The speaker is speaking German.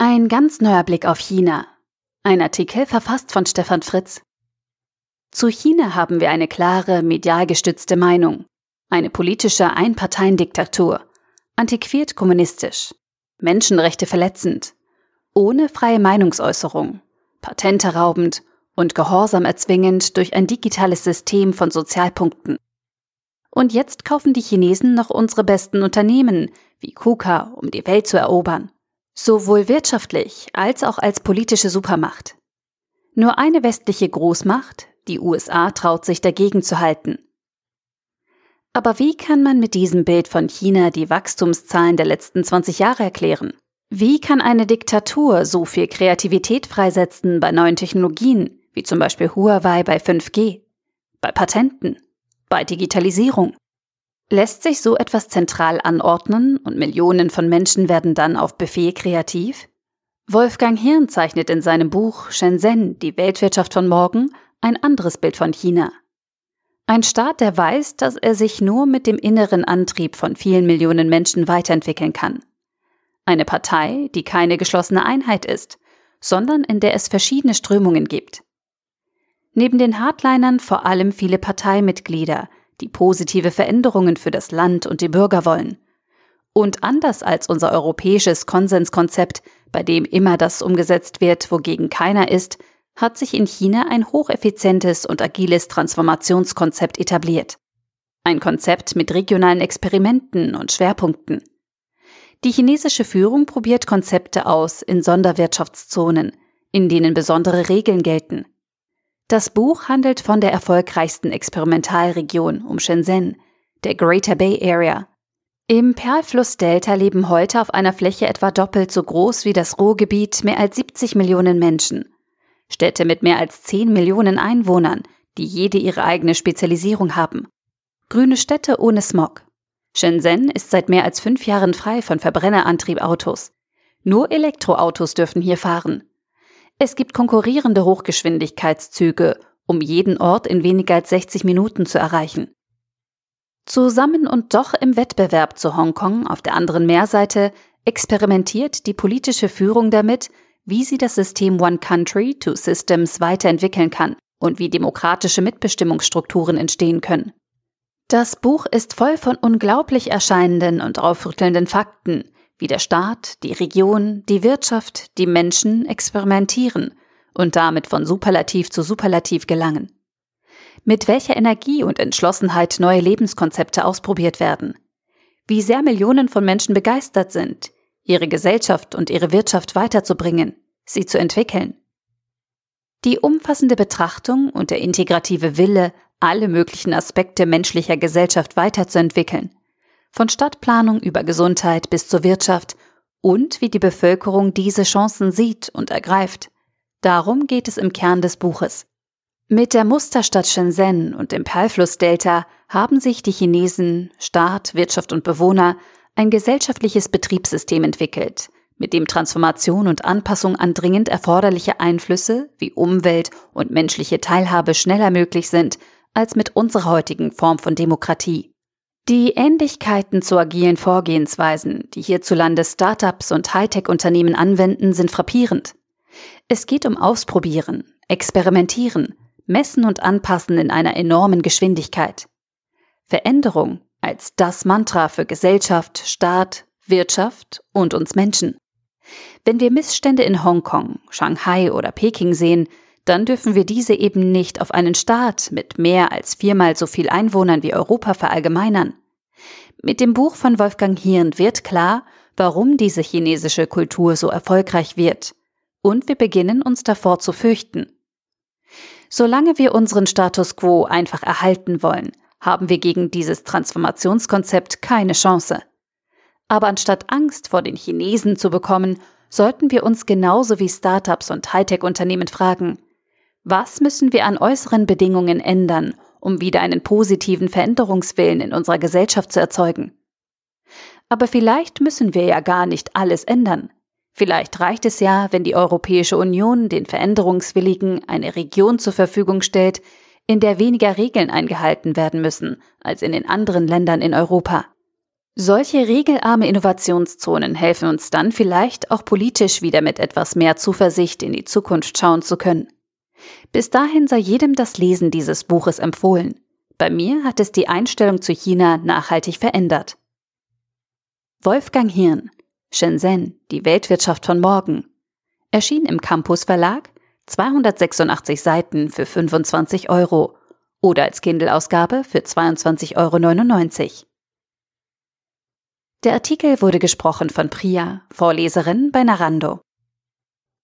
Ein ganz neuer Blick auf China. Ein Artikel verfasst von Stefan Fritz. Zu China haben wir eine klare, medial gestützte Meinung. Eine politische Einparteiendiktatur. Antiquiert kommunistisch. Menschenrechte verletzend. Ohne freie Meinungsäußerung. Patente raubend und Gehorsam erzwingend durch ein digitales System von Sozialpunkten. Und jetzt kaufen die Chinesen noch unsere besten Unternehmen, wie KUKA, um die Welt zu erobern sowohl wirtschaftlich als auch als politische Supermacht. Nur eine westliche Großmacht, die USA, traut sich dagegen zu halten. Aber wie kann man mit diesem Bild von China die Wachstumszahlen der letzten 20 Jahre erklären? Wie kann eine Diktatur so viel Kreativität freisetzen bei neuen Technologien, wie zum Beispiel Huawei bei 5G, bei Patenten, bei Digitalisierung? Lässt sich so etwas zentral anordnen und Millionen von Menschen werden dann auf Befehl kreativ? Wolfgang Hirn zeichnet in seinem Buch Shenzhen, die Weltwirtschaft von morgen, ein anderes Bild von China. Ein Staat, der weiß, dass er sich nur mit dem inneren Antrieb von vielen Millionen Menschen weiterentwickeln kann. Eine Partei, die keine geschlossene Einheit ist, sondern in der es verschiedene Strömungen gibt. Neben den Hardlinern vor allem viele Parteimitglieder, die positive Veränderungen für das Land und die Bürger wollen. Und anders als unser europäisches Konsenskonzept, bei dem immer das umgesetzt wird, wogegen keiner ist, hat sich in China ein hocheffizientes und agiles Transformationskonzept etabliert. Ein Konzept mit regionalen Experimenten und Schwerpunkten. Die chinesische Führung probiert Konzepte aus in Sonderwirtschaftszonen, in denen besondere Regeln gelten. Das Buch handelt von der erfolgreichsten Experimentalregion um Shenzhen, der Greater Bay Area. Im Perlflussdelta leben heute auf einer Fläche etwa doppelt so groß wie das Ruhrgebiet mehr als 70 Millionen Menschen. Städte mit mehr als 10 Millionen Einwohnern, die jede ihre eigene Spezialisierung haben. Grüne Städte ohne Smog. Shenzhen ist seit mehr als fünf Jahren frei von Verbrennerantriebautos. Nur Elektroautos dürfen hier fahren. Es gibt konkurrierende Hochgeschwindigkeitszüge, um jeden Ort in weniger als 60 Minuten zu erreichen. Zusammen und doch im Wettbewerb zu Hongkong auf der anderen Meerseite experimentiert die politische Führung damit, wie sie das System One Country, Two Systems weiterentwickeln kann und wie demokratische Mitbestimmungsstrukturen entstehen können. Das Buch ist voll von unglaublich erscheinenden und aufrüttelnden Fakten, wie der Staat, die Region, die Wirtschaft, die Menschen experimentieren und damit von Superlativ zu Superlativ gelangen. Mit welcher Energie und Entschlossenheit neue Lebenskonzepte ausprobiert werden. Wie sehr Millionen von Menschen begeistert sind, ihre Gesellschaft und ihre Wirtschaft weiterzubringen, sie zu entwickeln. Die umfassende Betrachtung und der integrative Wille, alle möglichen Aspekte menschlicher Gesellschaft weiterzuentwickeln, von Stadtplanung über Gesundheit bis zur Wirtschaft und wie die Bevölkerung diese Chancen sieht und ergreift. Darum geht es im Kern des Buches. Mit der Musterstadt Shenzhen und dem Perlflussdelta haben sich die Chinesen, Staat, Wirtschaft und Bewohner ein gesellschaftliches Betriebssystem entwickelt, mit dem Transformation und Anpassung an dringend erforderliche Einflüsse wie Umwelt und menschliche Teilhabe schneller möglich sind als mit unserer heutigen Form von Demokratie. Die Ähnlichkeiten zu agilen Vorgehensweisen, die hierzulande Startups und Hightech-Unternehmen anwenden, sind frappierend. Es geht um Ausprobieren, Experimentieren, Messen und Anpassen in einer enormen Geschwindigkeit. Veränderung als das Mantra für Gesellschaft, Staat, Wirtschaft und uns Menschen. Wenn wir Missstände in Hongkong, Shanghai oder Peking sehen, dann dürfen wir diese eben nicht auf einen Staat mit mehr als viermal so viel Einwohnern wie Europa verallgemeinern. Mit dem Buch von Wolfgang Hirn wird klar, warum diese chinesische Kultur so erfolgreich wird. Und wir beginnen uns davor zu fürchten. Solange wir unseren Status quo einfach erhalten wollen, haben wir gegen dieses Transformationskonzept keine Chance. Aber anstatt Angst vor den Chinesen zu bekommen, sollten wir uns genauso wie Startups und Hightech-Unternehmen fragen, was müssen wir an äußeren Bedingungen ändern, um wieder einen positiven Veränderungswillen in unserer Gesellschaft zu erzeugen? Aber vielleicht müssen wir ja gar nicht alles ändern. Vielleicht reicht es ja, wenn die Europäische Union den Veränderungswilligen eine Region zur Verfügung stellt, in der weniger Regeln eingehalten werden müssen als in den anderen Ländern in Europa. Solche regelarme Innovationszonen helfen uns dann vielleicht auch politisch wieder mit etwas mehr Zuversicht in die Zukunft schauen zu können. Bis dahin sei jedem das Lesen dieses Buches empfohlen. Bei mir hat es die Einstellung zu China nachhaltig verändert. Wolfgang Hirn, Shenzhen, die Weltwirtschaft von morgen. Erschien im Campus Verlag, 286 Seiten für 25 Euro oder als Kindle-Ausgabe für 22,99 Euro. Der Artikel wurde gesprochen von Priya, Vorleserin bei Narando.